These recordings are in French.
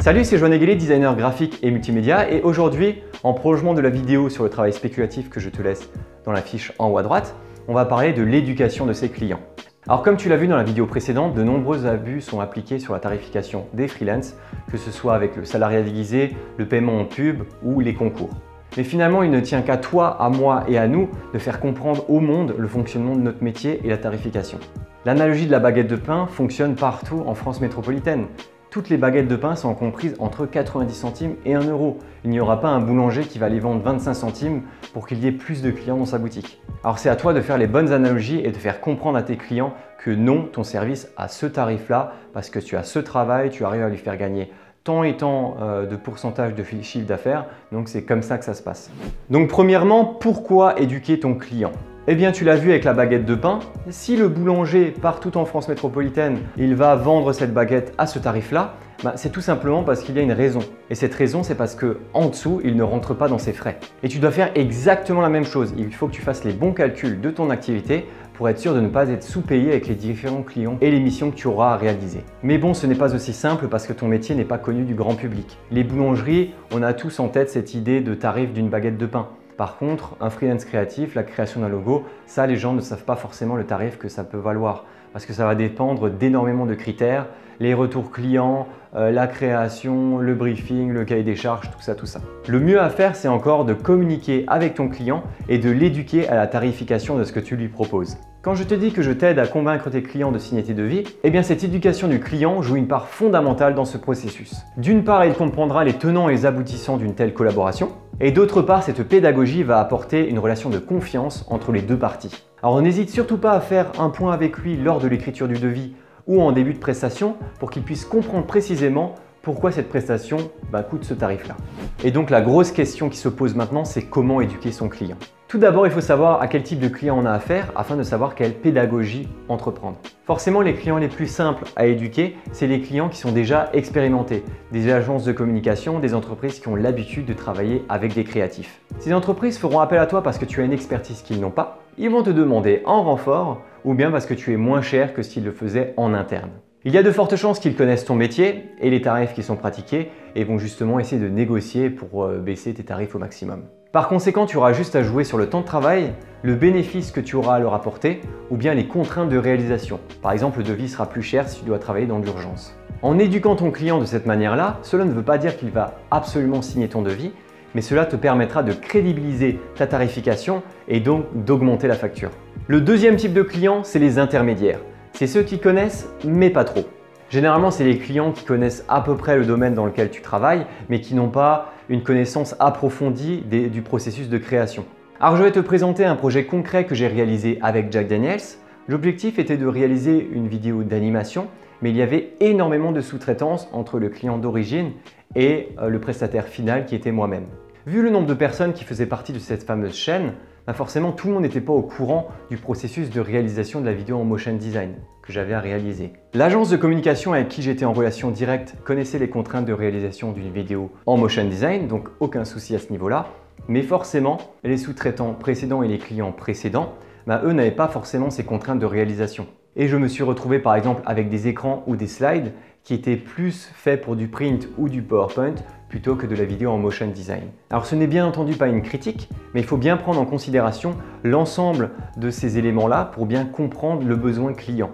Salut, c'est Joanne Aguilé, designer graphique et multimédia et aujourd'hui, en prolongement de la vidéo sur le travail spéculatif que je te laisse dans la fiche en haut à droite, on va parler de l'éducation de ses clients. Alors comme tu l'as vu dans la vidéo précédente, de nombreux abus sont appliqués sur la tarification des freelances, que ce soit avec le salariat déguisé, le paiement en pub ou les concours. Mais finalement, il ne tient qu'à toi, à moi et à nous de faire comprendre au monde le fonctionnement de notre métier et la tarification. L'analogie de la baguette de pain fonctionne partout en France métropolitaine. Toutes les baguettes de pain sont comprises entre 90 centimes et 1 euro. Il n'y aura pas un boulanger qui va les vendre 25 centimes pour qu'il y ait plus de clients dans sa boutique. Alors c'est à toi de faire les bonnes analogies et de faire comprendre à tes clients que non, ton service a ce tarif-là parce que tu as ce travail, tu arrives à lui faire gagner tant et tant euh, de pourcentage de chiffre d'affaires. Donc c'est comme ça que ça se passe. Donc premièrement, pourquoi éduquer ton client? Eh bien, tu l'as vu avec la baguette de pain. Si le boulanger, partout en France métropolitaine, il va vendre cette baguette à ce tarif-là, bah, c'est tout simplement parce qu'il y a une raison. Et cette raison, c'est parce que en dessous, il ne rentre pas dans ses frais. Et tu dois faire exactement la même chose. Il faut que tu fasses les bons calculs de ton activité pour être sûr de ne pas être sous-payé avec les différents clients et les missions que tu auras à réaliser. Mais bon, ce n'est pas aussi simple parce que ton métier n'est pas connu du grand public. Les boulangeries, on a tous en tête cette idée de tarif d'une baguette de pain. Par contre, un freelance créatif, la création d'un logo, ça les gens ne savent pas forcément le tarif que ça peut valoir parce que ça va dépendre d'énormément de critères, les retours clients, euh, la création, le briefing, le cahier des charges, tout ça, tout ça. Le mieux à faire, c'est encore de communiquer avec ton client et de l'éduquer à la tarification de ce que tu lui proposes. Quand je te dis que je t'aide à convaincre tes clients de signer tes devis, eh bien cette éducation du client joue une part fondamentale dans ce processus. D'une part, il comprendra les tenants et les aboutissants d'une telle collaboration, et d'autre part, cette pédagogie va apporter une relation de confiance entre les deux parties. Alors n'hésite surtout pas à faire un point avec lui lors de l'écriture du devis ou en début de prestation pour qu'il puisse comprendre précisément pourquoi cette prestation bah, coûte ce tarif-là. Et donc la grosse question qui se pose maintenant, c'est comment éduquer son client. Tout d'abord, il faut savoir à quel type de client on a affaire afin de savoir quelle pédagogie entreprendre. Forcément, les clients les plus simples à éduquer, c'est les clients qui sont déjà expérimentés, des agences de communication, des entreprises qui ont l'habitude de travailler avec des créatifs. Ces entreprises feront appel à toi parce que tu as une expertise qu'ils n'ont pas, ils vont te demander en renfort ou bien parce que tu es moins cher que s'ils le faisaient en interne. Il y a de fortes chances qu'ils connaissent ton métier et les tarifs qui sont pratiqués et vont justement essayer de négocier pour euh, baisser tes tarifs au maximum. Par conséquent, tu auras juste à jouer sur le temps de travail, le bénéfice que tu auras à leur apporter ou bien les contraintes de réalisation. Par exemple, le devis sera plus cher si tu dois travailler dans l'urgence. En éduquant ton client de cette manière-là, cela ne veut pas dire qu'il va absolument signer ton devis, mais cela te permettra de crédibiliser ta tarification et donc d'augmenter la facture. Le deuxième type de client, c'est les intermédiaires. C'est ceux qui connaissent, mais pas trop. Généralement, c'est les clients qui connaissent à peu près le domaine dans lequel tu travailles, mais qui n'ont pas une connaissance approfondie du processus de création. Alors, je vais te présenter un projet concret que j'ai réalisé avec Jack Daniels. L'objectif était de réaliser une vidéo d'animation, mais il y avait énormément de sous-traitance entre le client d'origine et euh, le prestataire final qui était moi-même. Vu le nombre de personnes qui faisaient partie de cette fameuse chaîne, bah forcément tout le monde n'était pas au courant du processus de réalisation de la vidéo en motion design que j'avais à réaliser. L'agence de communication avec qui j'étais en relation directe connaissait les contraintes de réalisation d'une vidéo en motion design, donc aucun souci à ce niveau-là. Mais forcément, les sous-traitants précédents et les clients précédents, bah eux n'avaient pas forcément ces contraintes de réalisation. Et je me suis retrouvé par exemple avec des écrans ou des slides qui étaient plus faits pour du print ou du PowerPoint plutôt que de la vidéo en motion design. Alors ce n'est bien entendu pas une critique, mais il faut bien prendre en considération l'ensemble de ces éléments-là pour bien comprendre le besoin client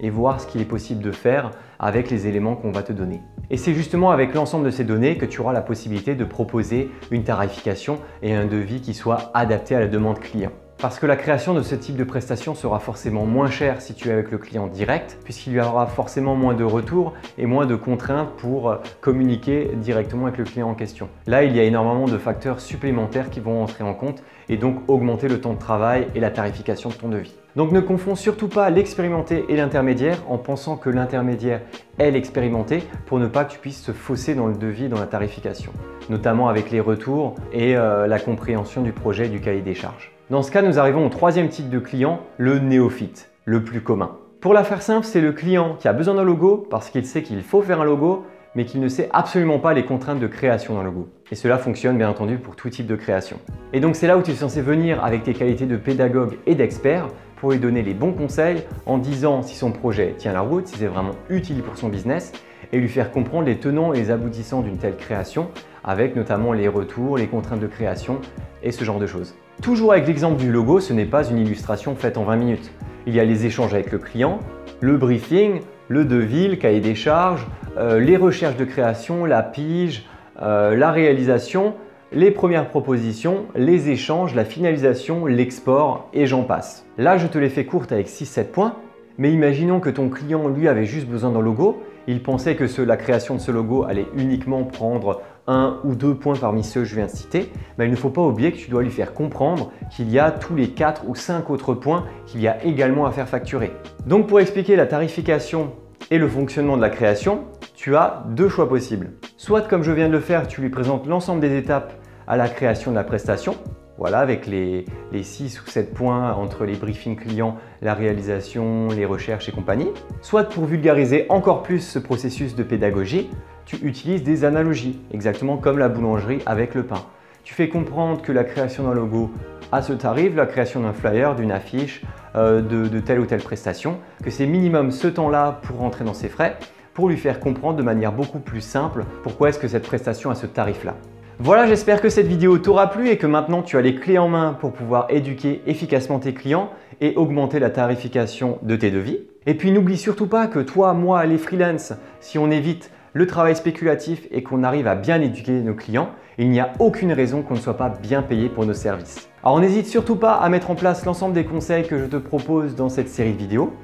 et voir ce qu'il est possible de faire avec les éléments qu'on va te donner. Et c'est justement avec l'ensemble de ces données que tu auras la possibilité de proposer une tarification et un devis qui soit adapté à la demande client. Parce que la création de ce type de prestation sera forcément moins chère si tu es avec le client direct, puisqu'il y aura forcément moins de retours et moins de contraintes pour euh, communiquer directement avec le client en question. Là, il y a énormément de facteurs supplémentaires qui vont entrer en compte et donc augmenter le temps de travail et la tarification de ton devis. Donc ne confonds surtout pas l'expérimenté et l'intermédiaire en pensant que l'intermédiaire est l'expérimenté pour ne pas que tu puisses te fausser dans le devis et dans la tarification, notamment avec les retours et euh, la compréhension du projet du cahier des charges. Dans ce cas, nous arrivons au troisième type de client, le néophyte, le plus commun. Pour la faire simple, c'est le client qui a besoin d'un logo parce qu'il sait qu'il faut faire un logo, mais qu'il ne sait absolument pas les contraintes de création d'un logo. Et cela fonctionne bien entendu pour tout type de création. Et donc c'est là où tu es censé venir avec tes qualités de pédagogue et d'expert pour lui donner les bons conseils en disant si son projet tient la route, si c'est vraiment utile pour son business, et lui faire comprendre les tenants et les aboutissants d'une telle création, avec notamment les retours, les contraintes de création et ce genre de choses. Toujours avec l'exemple du logo, ce n'est pas une illustration faite en 20 minutes. Il y a les échanges avec le client, le briefing, le devis, le cahier des charges, euh, les recherches de création, la pige, euh, la réalisation, les premières propositions, les échanges, la finalisation, l'export et j'en passe. Là, je te l'ai fait courte avec 6-7 points, mais imaginons que ton client, lui, avait juste besoin d'un logo. Il pensait que la création de ce logo allait uniquement prendre un ou deux points parmi ceux que je viens de citer, mais il ne faut pas oublier que tu dois lui faire comprendre qu'il y a tous les 4 ou 5 autres points qu'il y a également à faire facturer. Donc pour expliquer la tarification et le fonctionnement de la création, tu as deux choix possibles. Soit comme je viens de le faire, tu lui présentes l'ensemble des étapes à la création de la prestation, voilà, avec les, les 6 ou 7 points entre les briefings clients, la réalisation, les recherches et compagnie. Soit pour vulgariser encore plus ce processus de pédagogie, tu utilises des analogies, exactement comme la boulangerie avec le pain. Tu fais comprendre que la création d'un logo a ce tarif, la création d'un flyer, d'une affiche, euh, de, de telle ou telle prestation, que c'est minimum ce temps-là pour rentrer dans ses frais, pour lui faire comprendre de manière beaucoup plus simple pourquoi est-ce que cette prestation a ce tarif-là. Voilà, j'espère que cette vidéo t'aura plu et que maintenant tu as les clés en main pour pouvoir éduquer efficacement tes clients et augmenter la tarification de tes devis. Et puis n'oublie surtout pas que toi, moi, les freelances, si on évite le travail spéculatif et qu'on arrive à bien éduquer nos clients, il n'y a aucune raison qu'on ne soit pas bien payé pour nos services. Alors n'hésite surtout pas à mettre en place l'ensemble des conseils que je te propose dans cette série de vidéos.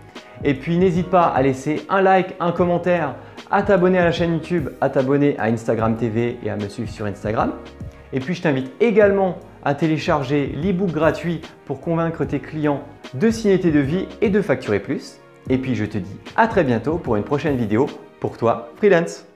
Et puis n'hésite pas à laisser un like, un commentaire, à t'abonner à la chaîne YouTube, à t'abonner à Instagram TV et à me suivre sur Instagram. Et puis je t'invite également à télécharger l'ebook gratuit pour convaincre tes clients de signer tes devis et de facturer plus. Et puis je te dis à très bientôt pour une prochaine vidéo pour toi, freelance.